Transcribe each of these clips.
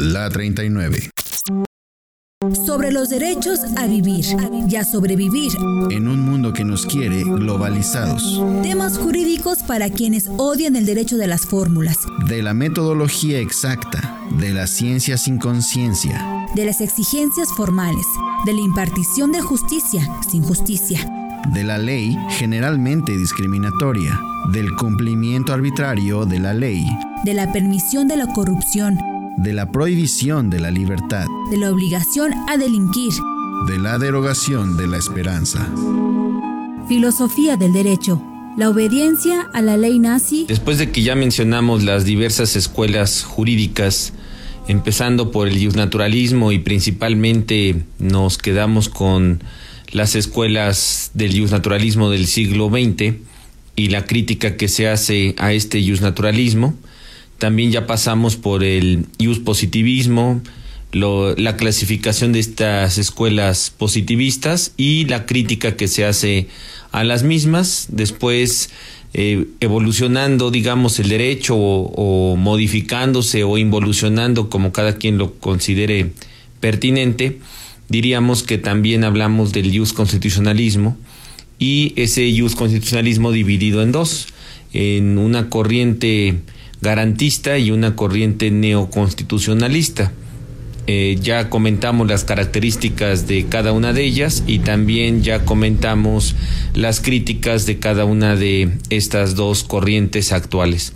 La 39. Sobre los derechos a vivir y a sobrevivir. En un mundo que nos quiere globalizados. Temas jurídicos para quienes odian el derecho de las fórmulas. De la metodología exacta. De la ciencia sin conciencia. De las exigencias formales. De la impartición de justicia sin justicia. De la ley generalmente discriminatoria. Del cumplimiento arbitrario de la ley. De la permisión de la corrupción de la prohibición de la libertad, de la obligación a delinquir, de la derogación de la esperanza. Filosofía del derecho. La obediencia a la ley nazi. Después de que ya mencionamos las diversas escuelas jurídicas, empezando por el naturalismo y principalmente nos quedamos con las escuelas del naturalismo del siglo XX y la crítica que se hace a este naturalismo, también ya pasamos por el use positivismo, la clasificación de estas escuelas positivistas y la crítica que se hace a las mismas. Después, eh, evolucionando, digamos, el derecho o, modificándose o involucionando como cada quien lo considere pertinente, diríamos que también hablamos del use constitucionalismo y ese use constitucionalismo dividido en dos, en una corriente garantista y una corriente neoconstitucionalista. Eh, ya comentamos las características de cada una de ellas y también ya comentamos las críticas de cada una de estas dos corrientes actuales.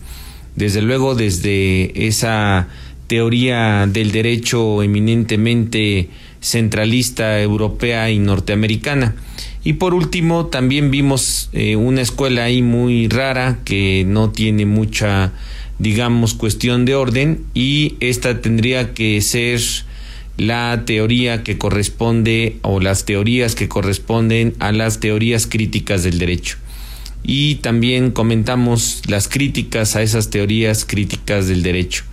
Desde luego, desde esa teoría del derecho eminentemente centralista europea y norteamericana. Y por último, también vimos eh, una escuela ahí muy rara que no tiene mucha digamos, cuestión de orden y esta tendría que ser la teoría que corresponde o las teorías que corresponden a las teorías críticas del derecho. Y también comentamos las críticas a esas teorías críticas del derecho.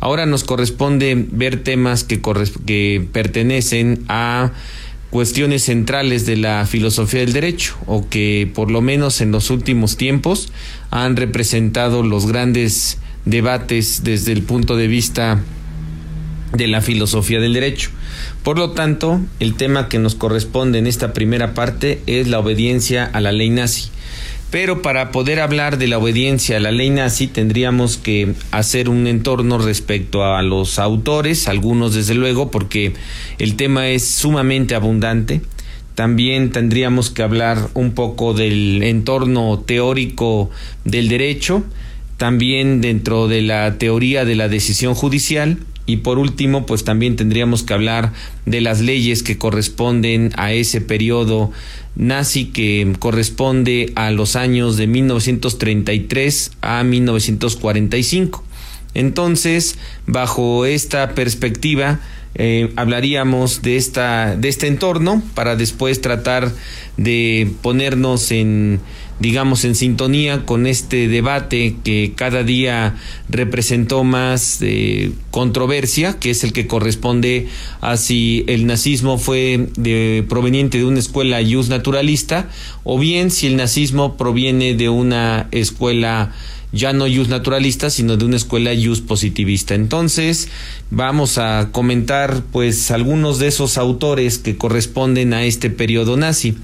Ahora nos corresponde ver temas que, que pertenecen a cuestiones centrales de la filosofía del derecho o que por lo menos en los últimos tiempos han representado los grandes debates desde el punto de vista de la filosofía del derecho. Por lo tanto, el tema que nos corresponde en esta primera parte es la obediencia a la ley nazi. Pero para poder hablar de la obediencia a la ley nazi tendríamos que hacer un entorno respecto a los autores, algunos desde luego, porque el tema es sumamente abundante. También tendríamos que hablar un poco del entorno teórico del derecho, también dentro de la teoría de la decisión judicial y por último, pues también tendríamos que hablar de las leyes que corresponden a ese periodo nazi que corresponde a los años de 1933 a 1945. Entonces, bajo esta perspectiva, eh, hablaríamos de esta de este entorno para después tratar de ponernos en digamos, en sintonía con este debate que cada día representó más eh, controversia, que es el que corresponde a si el nazismo fue de, proveniente de una escuela yus naturalista o bien si el nazismo proviene de una escuela ya no yus naturalista, sino de una escuela yus positivista. Entonces, vamos a comentar pues algunos de esos autores que corresponden a este periodo nazi.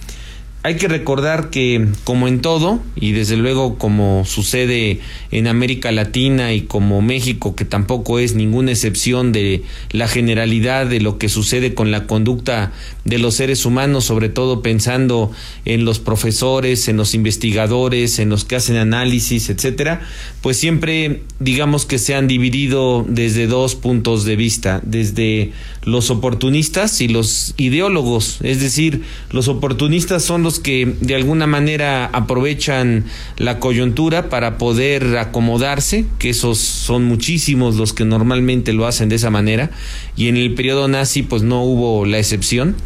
Hay que recordar que, como en todo, y desde luego como sucede en América Latina y como México, que tampoco es ninguna excepción de la generalidad de lo que sucede con la conducta de los seres humanos, sobre todo pensando en los profesores, en los investigadores, en los que hacen análisis, etcétera, pues siempre digamos que se han dividido desde dos puntos de vista, desde los oportunistas y los ideólogos, es decir, los oportunistas son los que de alguna manera aprovechan la coyuntura para poder acomodarse, que esos son muchísimos los que normalmente lo hacen de esa manera, y en el periodo nazi pues no hubo la excepción.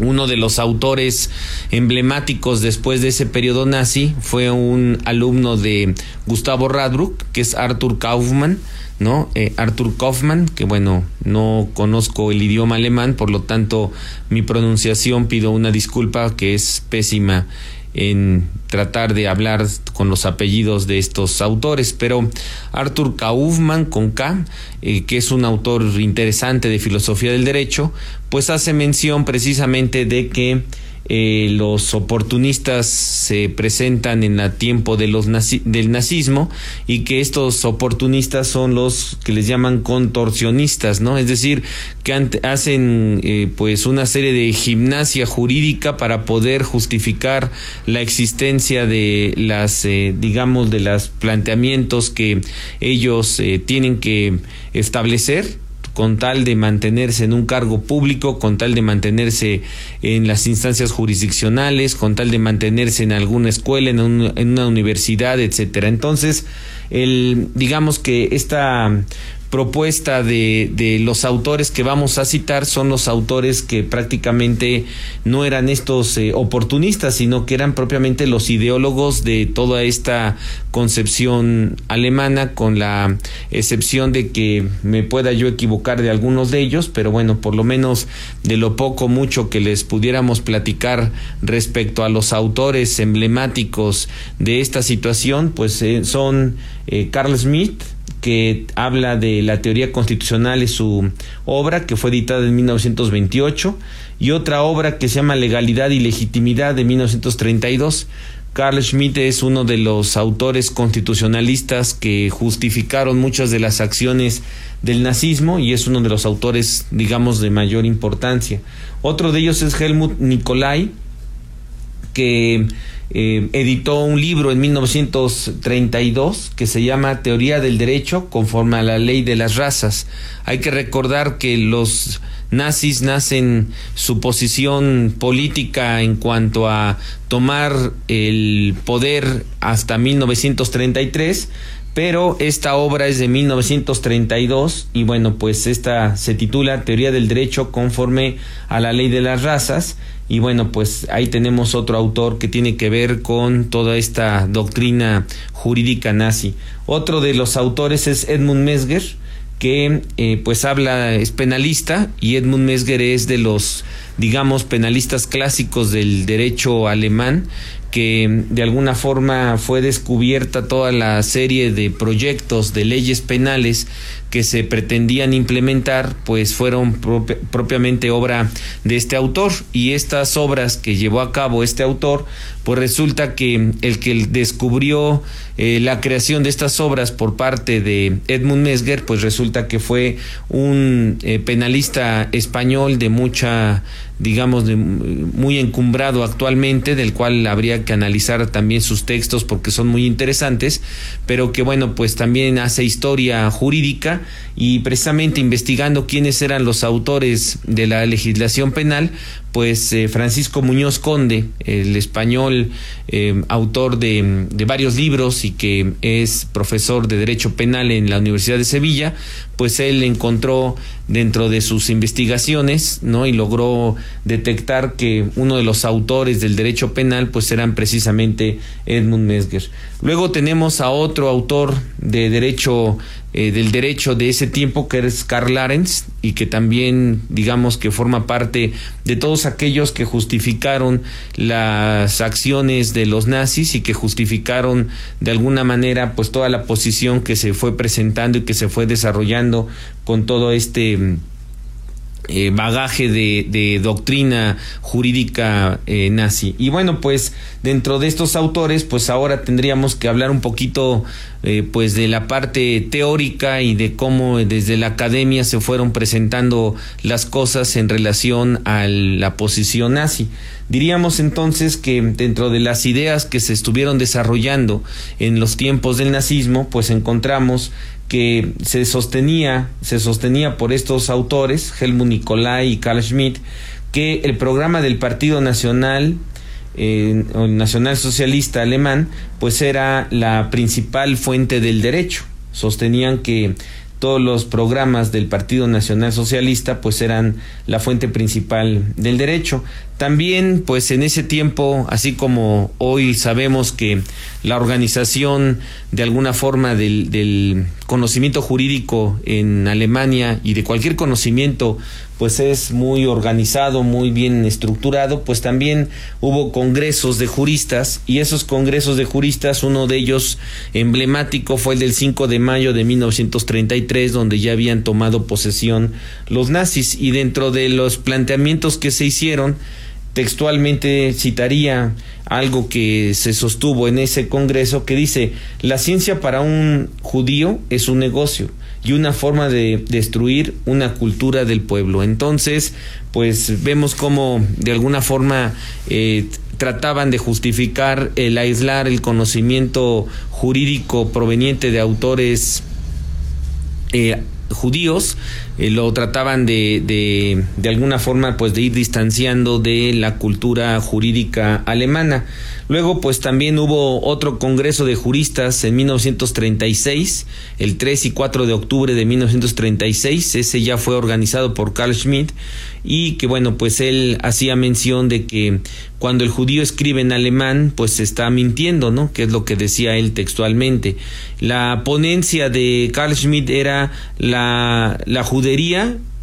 Uno de los autores emblemáticos después de ese periodo nazi fue un alumno de Gustavo Radbruch, que es Arthur Kaufmann, ¿no? Eh, Arthur Kaufmann, que bueno, no conozco el idioma alemán, por lo tanto mi pronunciación pido una disculpa que es pésima en tratar de hablar con los apellidos de estos autores, pero Arthur Kaufman con K, eh, que es un autor interesante de filosofía del derecho, pues hace mención precisamente de que eh, los oportunistas se presentan en el tiempo de los del nazismo y que estos oportunistas son los que les llaman contorsionistas, ¿no? Es decir, que hacen eh, pues una serie de gimnasia jurídica para poder justificar la existencia de las, eh, digamos, de los planteamientos que ellos tienen que establecer con tal de mantenerse en un cargo público, con tal de mantenerse en las instancias jurisdiccionales, con tal de mantenerse en alguna escuela, en, en una universidad, etcétera. Entonces, el, digamos que esta propuesta de, de, los autores que vamos a citar son los autores que prácticamente no eran estos eh, oportunistas, sino que eran propiamente los ideólogos de toda esta concepción alemana, con la excepción de que me pueda yo equivocar de algunos de ellos, pero bueno, por lo menos de lo poco mucho que les pudiéramos platicar respecto a los autores emblemáticos de esta situación, pues eh, son eh, Carl Smith, que habla de la teoría constitucional es su obra que fue editada en 1928 y otra obra que se llama Legalidad y Legitimidad de 1932. Carl Schmitt es uno de los autores constitucionalistas que justificaron muchas de las acciones del nazismo y es uno de los autores, digamos, de mayor importancia. Otro de ellos es Helmut Nicolai, que eh, editó un libro en 1932 que se llama Teoría del Derecho conforme a la ley de las razas. Hay que recordar que los nazis nacen su posición política en cuanto a tomar el poder hasta 1933 pero esta obra es de 1932 y bueno, pues esta se titula Teoría del Derecho conforme a la ley de las razas y bueno, pues ahí tenemos otro autor que tiene que ver con toda esta doctrina jurídica nazi. Otro de los autores es Edmund Mesger, que eh, pues habla, es penalista y Edmund Mesger es de los, digamos, penalistas clásicos del derecho alemán que de alguna forma fue descubierta toda la serie de proyectos de leyes penales que se pretendían implementar, pues fueron propiamente obra de este autor. Y estas obras que llevó a cabo este autor, pues resulta que el que descubrió eh, la creación de estas obras por parte de Edmund Mesger, pues resulta que fue un eh, penalista español de mucha digamos, de, muy encumbrado actualmente, del cual habría que analizar también sus textos porque son muy interesantes, pero que bueno, pues también hace historia jurídica y precisamente investigando quiénes eran los autores de la legislación penal, pues eh, Francisco Muñoz Conde, el español eh, autor de, de, varios libros y que es profesor de Derecho Penal en la Universidad de Sevilla, pues él encontró dentro de sus investigaciones, ¿no? Y logró detectar que uno de los autores del derecho penal, pues eran precisamente Edmund Mesger. Luego tenemos a otro autor de derecho eh, del derecho de ese tiempo que es Karl Larens y que también digamos que forma parte de todos aquellos que justificaron las acciones de los nazis y que justificaron de alguna manera pues toda la posición que se fue presentando y que se fue desarrollando con todo este eh, bagaje de, doctrina jurídica eh, nazi. Y bueno, pues dentro de estos autores, pues ahora tendríamos que hablar un poquito eh, pues de la parte teórica y de cómo desde la academia se fueron presentando las cosas en relación a la posición nazi. Diríamos entonces que dentro de las ideas que se estuvieron desarrollando en los tiempos del nazismo, pues encontramos que se sostenía, se sostenía por estos autores, Helmut Nicolai y Karl Schmidt, que el programa del Partido Nacional, eh, Nacional Socialista Alemán, pues era la principal fuente del derecho. Sostenían que todos los programas del Partido Nacional Socialista pues eran la fuente principal del derecho. También, pues en ese tiempo, así como hoy sabemos que la organización de alguna forma del, del, conocimiento jurídico en Alemania y de cualquier conocimiento, pues es muy organizado, muy bien estructurado, pues también hubo congresos de juristas y esos congresos de juristas, uno de ellos emblemático fue el del 5 de mayo de 1933, donde ya habían tomado posesión los nazis. Y dentro de los planteamientos que se hicieron, textualmente citaría algo que se sostuvo en ese congreso que dice, la ciencia para un judío es un negocio y una forma de destruir una cultura del pueblo. Entonces, pues vemos cómo de alguna forma eh, trataban de justificar el aislar el conocimiento jurídico proveniente de autores eh, judíos eh, lo trataban de, de, de alguna forma pues de ir distanciando de la cultura jurídica alemana. Luego pues también hubo otro congreso de juristas en 1936, el 3 y 4 de octubre de 1936, ese ya fue organizado por Carl Schmidt y que bueno pues él hacía mención de que cuando el judío escribe en alemán pues está mintiendo, ¿no? Que es lo que decía él textualmente. La ponencia de Carl Schmidt era la, la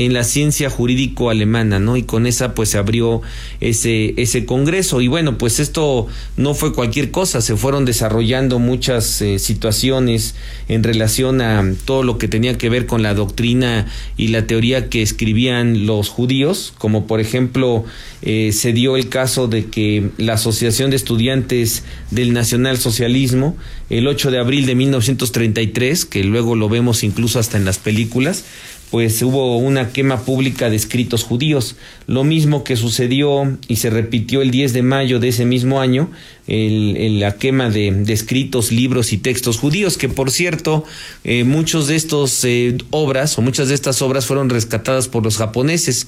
en la ciencia jurídico alemana, ¿no? Y con esa pues se abrió ese, ese congreso. Y bueno, pues esto no fue cualquier cosa, se fueron desarrollando muchas eh, situaciones en relación a todo lo que tenía que ver con la doctrina y la teoría que escribían los judíos, como por ejemplo eh, se dio el caso de que la Asociación de Estudiantes del Nacionalsocialismo, el 8 de abril de 1933, que luego lo vemos incluso hasta en las películas, pues hubo una quema pública de escritos judíos. Lo mismo que sucedió y se repitió el 10 de mayo de ese mismo año, el, la quema de, escritos, libros y textos judíos, que por cierto, eh, muchos de estos eh, obras o muchas de estas obras fueron rescatadas por los japoneses,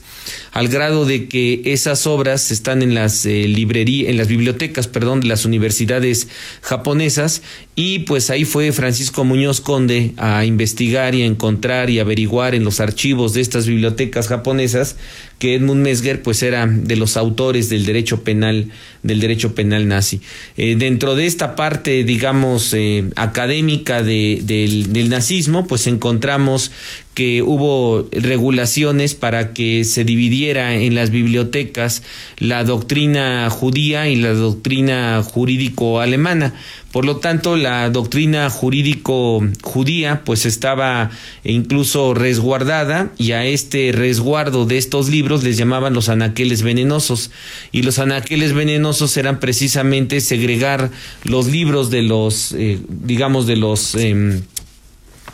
al grado de que esas obras están en las eh, en las bibliotecas, perdón, de las universidades japonesas, y pues ahí fue Francisco Muñoz Conde a investigar y a encontrar y averiguar en los archivos de estas bibliotecas japonesas que Edmund Mesger pues era de los autores del derecho penal del derecho penal nazi eh, dentro de esta parte digamos eh, académica de, del, del nazismo pues encontramos que hubo regulaciones para que se dividiera en las bibliotecas la doctrina judía y la doctrina jurídico alemana. Por lo tanto, la doctrina jurídico judía pues estaba incluso resguardada y a este resguardo de estos libros les llamaban los anaqueles venenosos. Y los anaqueles venenosos eran precisamente segregar los libros de los, eh, digamos, de los... Eh,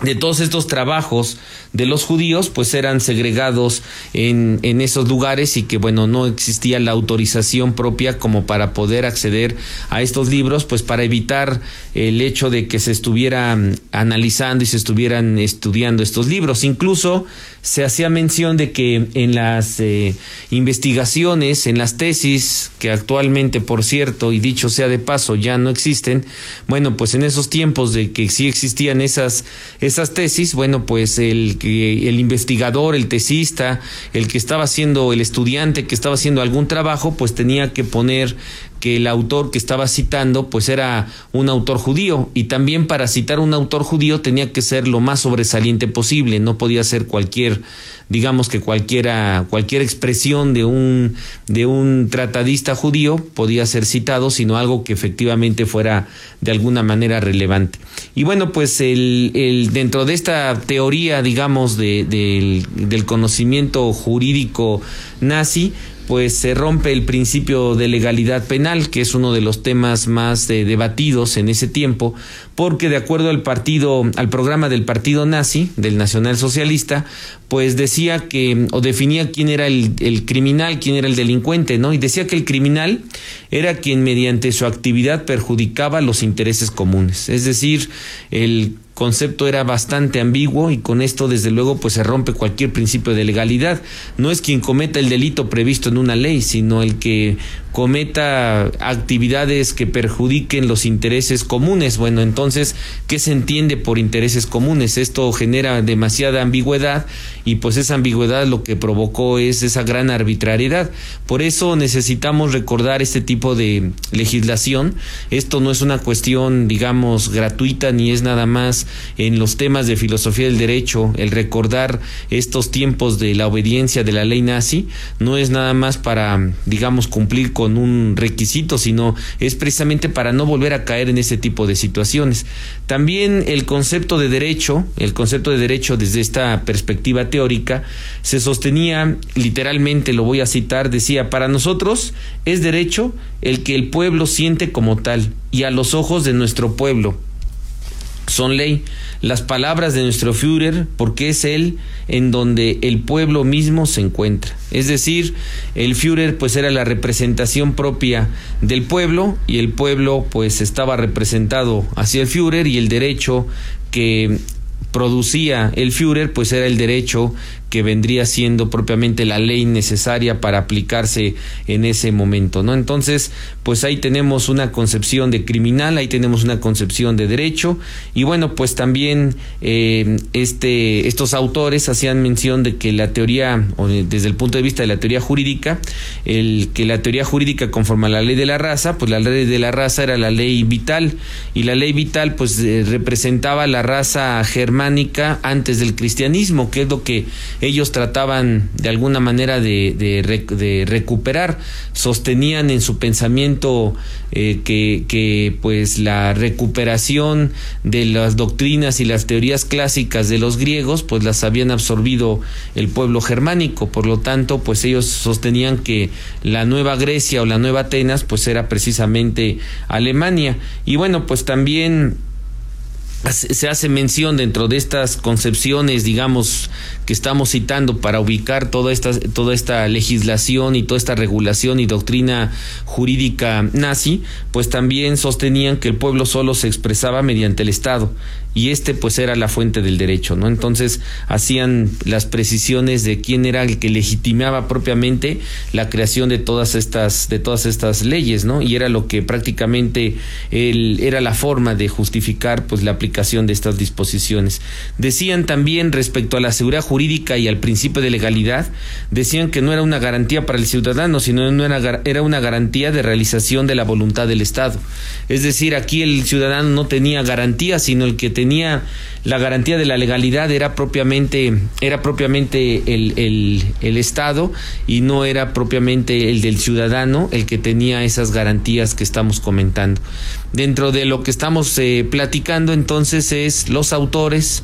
de todos estos trabajos de los judíos pues eran segregados en, en, esos lugares y que bueno no existía la autorización propia como para poder acceder a estos libros pues para evitar el hecho de que se estuvieran analizando y se estuvieran estudiando estos libros. Incluso se hacía mención de que en las eh, investigaciones en las tesis que actualmente por cierto y dicho sea de paso ya no existen bueno pues en esos tiempos de que sí existían esas esas tesis bueno pues el que el investigador, el tesista, el que estaba haciendo, el estudiante que estaba haciendo algún trabajo, pues tenía que poner que el autor que estera citando pues era un autor judío y también para citar un autor judío tenía que ser lo más sobresaliente posible, no podía ser cualquier digamos que cualquiera cualquier expresión de un de un tratadista judío podía ser citado, sino algo que efectivamente fuera de alguna manera relevante. Y bueno, pues el, el dentro de esta teoría, digamos, de, del, del conocimiento jurídico nazi, pues se rompe el principio de legalidad penal, que es uno de los temas más eh, debatidos en ese tiempo, porque de acuerdo al partido, al programa del partido nazi, del Nacional Socialista, pues decía que, o definía quién era el, el criminal, quién era el delincuente, ¿no? Y decía que el criminal era quien mediante su actividad perjudicaba los intereses comunes, es decir, el concepto era bastante ambiguo y con esto desde luego pues se rompe cualquier principio de legalidad. No es quien cometa el delito previsto en una ley, sino el que cometa actividades que perjudiquen los intereses comunes. Bueno, entonces, ¿qué se entiende por intereses comunes? Esto genera demasiada ambigüedad y pues esa ambigüedad lo que provocó es esa gran arbitrariedad. Por eso necesitamos recordar este tipo de legislación. Esto no es una cuestión, digamos, gratuita ni es nada más en los temas de filosofía del derecho. El recordar estos tiempos de la obediencia de la ley nazi no es nada más para, digamos, cumplir con un requisito, sino es precisamente para no volver a caer en ese tipo de situaciones. También el concepto de derecho, el concepto de derecho desde esta perspectiva teórica, se sostenía literalmente, lo voy a citar, decía, para nosotros es derecho el que el pueblo siente como tal y a los ojos de nuestro pueblo son ley. Las palabras de nuestro Führer, porque es él en donde el pueblo mismo se encuentra. Es decir, el Führer pues era la representación propia del pueblo y el pueblo pues estaba representado hacia el Führer y el derecho que producía el Führer pues era el derecho que vendría siendo propiamente la ley necesaria para aplicarse en ese momento, ¿no? Entonces, pues ahí tenemos una concepción de criminal, ahí tenemos una concepción de derecho y bueno, pues también eh, este, estos autores hacían mención de que la teoría, o desde el punto de vista de la teoría jurídica, el que la teoría jurídica conforme a la ley de la raza, pues la ley de la raza era la ley vital y la ley vital pues eh, representaba la raza germánica antes del cristianismo, que es lo que ellos trataban de alguna manera de, de, recuperar, sostenían en su pensamiento eh, que, que pues la recuperación de las doctrinas y las teorías clásicas de los griegos pues las habían absorbido el pueblo germánico, por lo tanto pues ellos sostenían que la nueva Grecia o la nueva Atenas pues era precisamente Alemania. Y bueno pues también se hace mención dentro de estas concepciones, digamos, que estamos citando para ubicar toda esta, toda esta legislación y toda esta regulación y doctrina jurídica nazi, pues también sostenían que el pueblo solo se expresaba mediante el Estado y este pues era la fuente del derecho, ¿no? Entonces hacían las precisiones de quién era el que legitimaba propiamente la creación de todas estas de todas estas leyes, ¿no? Y era lo que prácticamente el, era la forma de justificar pues la aplicación de estas disposiciones. Decían también respecto a la seguridad jurídica y al principio de legalidad, decían que no era una garantía para el ciudadano, sino no era, era una garantía de realización de la voluntad del Estado. Es decir, aquí el ciudadano no tenía garantía, sino el que tenía la garantía de la legalidad era propiamente, era propiamente el, el, el, Estado y no era propiamente el del ciudadano el que tenía esas garantías que estamos comentando. Dentro de lo que estamos eh, platicando entonces es los autores,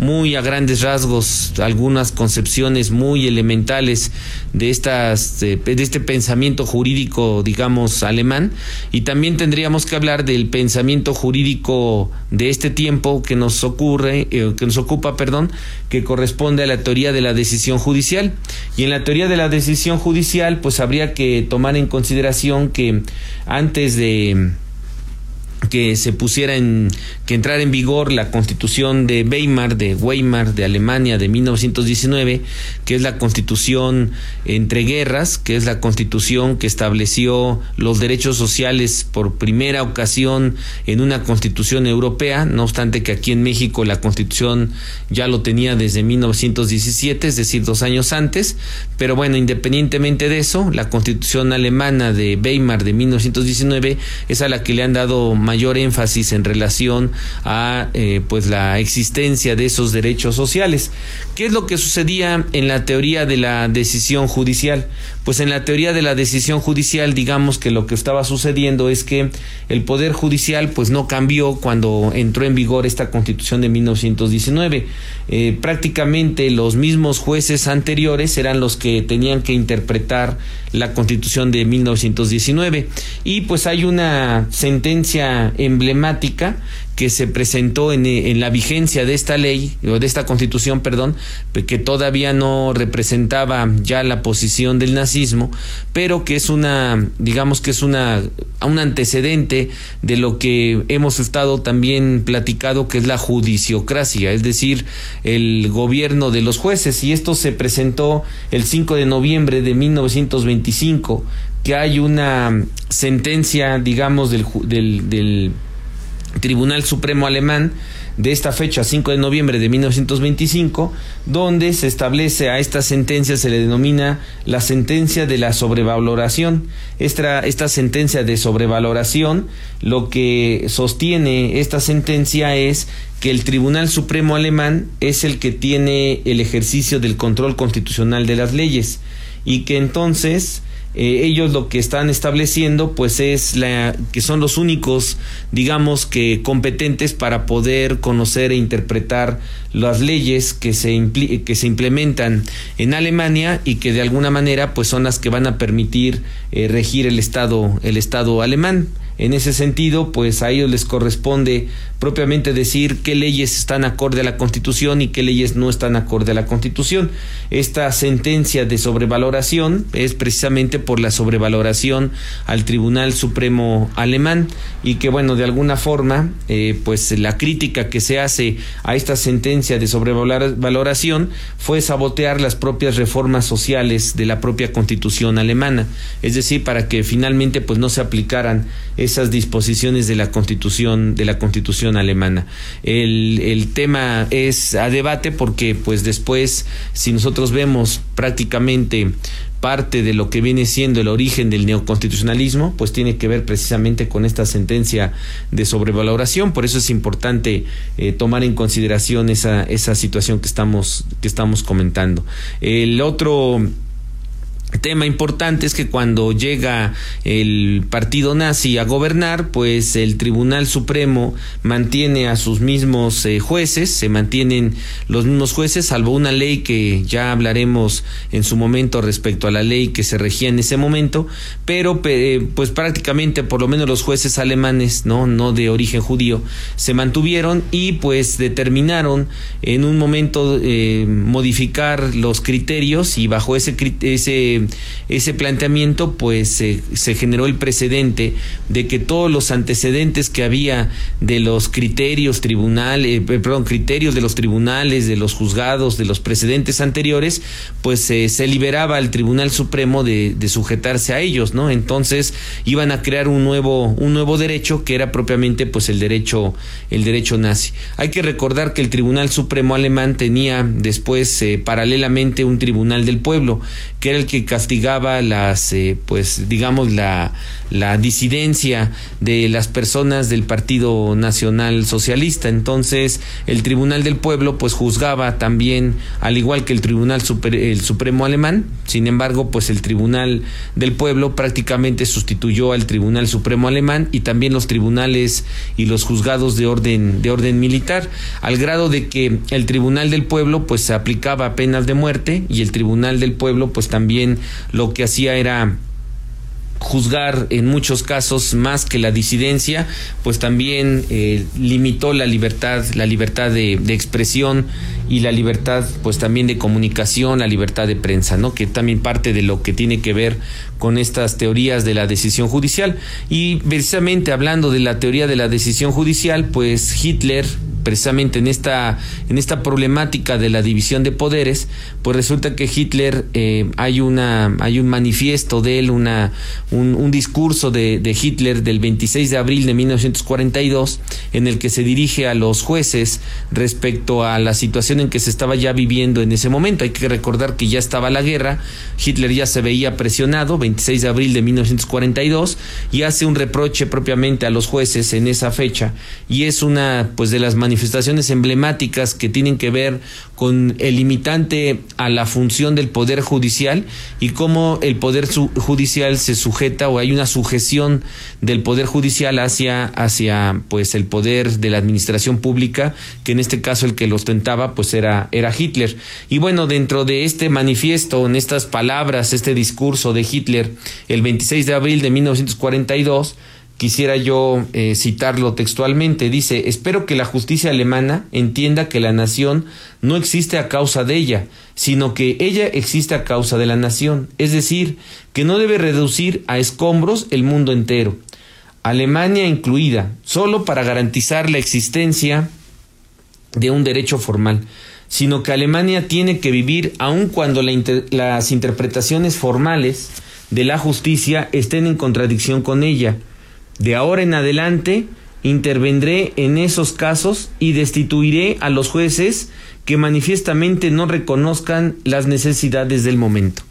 muy a grandes rasgos algunas concepciones muy elementales de estas de este pensamiento jurídico digamos alemán. Y también tendríamos que hablar del pensamiento jurídico de este tiempo que nos ocurre eh, que nos ocupa perdón que corresponde a la teoría de la decisión judicial. Y en la teoría de la decisión judicial pues habría que tomar en consideración que antes de que se pusiera en que entrara en vigor la Constitución de Weimar de Weimar de Alemania de 1919, que es la Constitución entre guerras, que es la Constitución que estableció los derechos sociales por primera ocasión en una Constitución europea, no obstante que aquí en México la Constitución ya lo tenía desde 1917, es decir, dos años antes, pero bueno, independientemente de eso, la Constitución alemana de Weimar de 1919 es a la que le han dado mayor énfasis en relación a eh, pues la existencia de esos derechos sociales. ¿Qué es lo que sucedía en la teoría de la decisión judicial? Pues en la teoría de la decisión judicial, digamos que lo que estaba sucediendo es que el poder judicial pues no cambió cuando entró en vigor esta Constitución de 1919. Eh, prácticamente los mismos jueces anteriores eran los que tenían que interpretar la Constitución de 1919 y pues hay una sentencia emblemática que se presentó en, en, la vigencia de esta ley, o de esta constitución, perdón, que todavía no representaba ya la posición del nazismo, pero que es una, digamos que es una, un antecedente de lo que hemos estado también platicado, que es la judiciocracia, es decir, el gobierno de los jueces. Y esto se presentó el 5 de noviembre de 1925, que hay una sentencia, digamos, del, del, del Tribunal Supremo Alemán de esta fecha, 5 de noviembre de 1925, donde se establece a esta sentencia, se le denomina la sentencia de la sobrevaloración. Esta, esta sentencia de sobrevaloración, lo que sostiene esta sentencia es que el Tribunal Supremo Alemán es el que tiene el ejercicio del control constitucional de las leyes y que entonces eh, ellos lo que están estableciendo pues es la que son los únicos digamos que competentes para poder conocer e interpretar las leyes que se que se implementan en Alemania y que de alguna manera pues son las que van a permitir eh, regir el estado el estado alemán en ese sentido, pues a ellos les corresponde propiamente decir qué leyes están acorde a la Constitución y qué leyes no están acorde a la Constitución. Esta sentencia de sobrevaloración es precisamente por la sobrevaloración al Tribunal Supremo alemán y que bueno, de alguna forma, eh, pues la crítica que se hace a esta sentencia de sobrevaloración fue sabotear las propias reformas sociales de la propia Constitución alemana, es decir, para que finalmente pues no se aplicaran esas disposiciones de la Constitución de la Constitución alemana. El, el tema es a debate porque pues después si nosotros vemos prácticamente parte de lo que viene siendo el origen del neoconstitucionalismo, pues tiene que ver precisamente con esta sentencia de sobrevaloración. Por eso es importante eh, tomar en consideración esa, esa situación que estamos, que estamos comentando. El otro tema importante es que cuando llega el partido nazi a gobernar, pues el Tribunal Supremo mantiene a sus mismos eh, jueces, se mantienen los mismos jueces, salvo una ley que ya hablaremos en su momento respecto a la ley que se regía en ese momento, pero pues prácticamente por lo menos los jueces alemanes, no, no de origen judío, se mantuvieron y pues determinaron en un momento eh, modificar los criterios y bajo ese ese ese, planteamiento, pues se generó el precedente de que todos los antecedentes que había de los criterios tribunales, eh, perdón, criterios de los tribunales, de los juzgados, de los precedentes anteriores, pues se liberaba al Tribunal Supremo de, sujetarse a ellos, ¿no? Entonces iban a crear un nuevo, un nuevo derecho que era propiamente pues el derecho, el derecho nazi. Hay que recordar que el Tribunal Supremo alemán tenía después eh, paralelamente un Tribunal del Pueblo, que era el que castigaba las, eh, pues digamos, la, la disidencia de las personas del Partido Nacional Socialista. Entonces, el Tribunal del Pueblo, pues juzgaba también, al igual que el Tribunal el Supremo Alemán. Sin embargo, pues el Tribunal del Pueblo prácticamente sustituyó al Tribunal Supremo Alemán y también los tribunales y los juzgados de orden, de orden militar, al grado de que el Tribunal del Pueblo, pues aplicaba penas de muerte y el Tribunal del Pueblo, pues también lo que hacía era juzgar en muchos casos más que la disidencia, pues también eh, limitó la libertad, la libertad de, de, expresión y la libertad, pues también de comunicación, la libertad de prensa, ¿no? Que también parte de lo que tiene que ver con estas teorías de la decisión judicial. Y precisamente hablando de la teoría de la decisión judicial, pues Hitler precisamente en esta, en esta problemática de la división de poderes, pues resulta que Hitler eh, hay una, hay un manifiesto de él, una, un, discurso de, de, Hitler del 26 de abril de 1942, en el que se dirige a los jueces respecto a la situación en que se estaba ya viviendo en ese momento. Hay que recordar que ya estaba la guerra, Hitler ya se veía presionado, 26 de abril de 1942, y hace un reproche propiamente a los jueces en esa fecha, y es una pues de las manifestaciones emblemáticas que tienen que ver con el limitante a la función del poder judicial y cómo el poder judicial se sujeta o hay una sujeción del poder judicial hacia hacia pues el poder de la administración pública que en este caso el que lo ostentaba pues era era Hitler. Y bueno dentro de este manifiesto en estas palabras este discurso de Hitler el 26 de abril de 1942 quisiera yo eh, citarlo textualmente. Dice, espero que la justicia alemana entienda que la nación no existe a causa de ella, sino que ella existe a causa de la nación. Es decir, que no debe reducir a escombros el mundo entero, Alemania incluida, solo para garantizar la existencia de un derecho formal, sino que Alemania tiene que vivir aun cuando las interpretaciones formales de la justicia estén en contradicción con ella de ahora en adelante intervendré en esos casos y destituiré a los jueces que manifiestamente no reconozcan las necesidades del momento.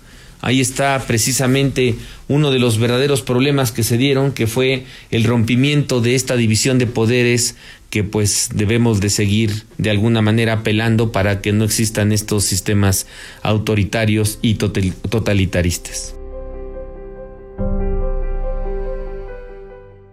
Ahí está precisamente uno de los verdaderos problemas que se dieron, que fue el rompimiento de esta división de poderes que pues debemos de seguir de alguna manera apelando para que no existan estos sistemas autoritarios y totalitaristas.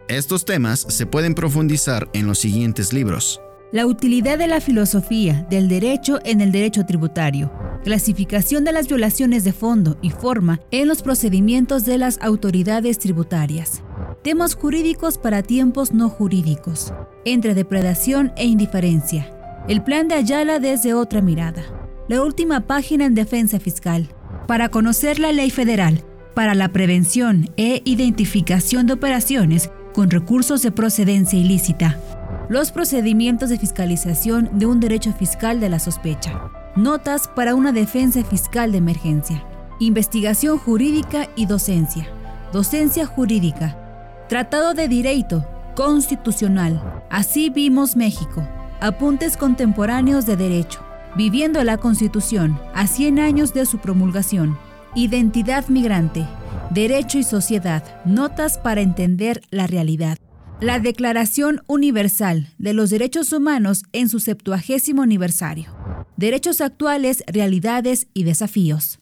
Estos temas se pueden profundizar en los siguientes libros. La utilidad de la filosofía del derecho en el derecho tributario. Clasificación de las violaciones de fondo y forma en los procedimientos de las autoridades tributarias. Temas jurídicos para tiempos no jurídicos. Entre depredación e indiferencia. El plan de Ayala desde otra mirada. La última página en defensa fiscal. Para conocer la ley federal para la prevención e identificación de operaciones con recursos de procedencia ilícita. Los procedimientos de fiscalización de un derecho fiscal de la sospecha. Notas para una defensa fiscal de emergencia. Investigación jurídica y docencia. Docencia jurídica. Tratado de Derecho Constitucional. Así vimos México. Apuntes contemporáneos de derecho. Viviendo la Constitución a 100 años de su promulgación. Identidad migrante. Derecho y Sociedad, Notas para entender la realidad. La Declaración Universal de los Derechos Humanos en su septuagésimo aniversario. Derechos actuales, realidades y desafíos.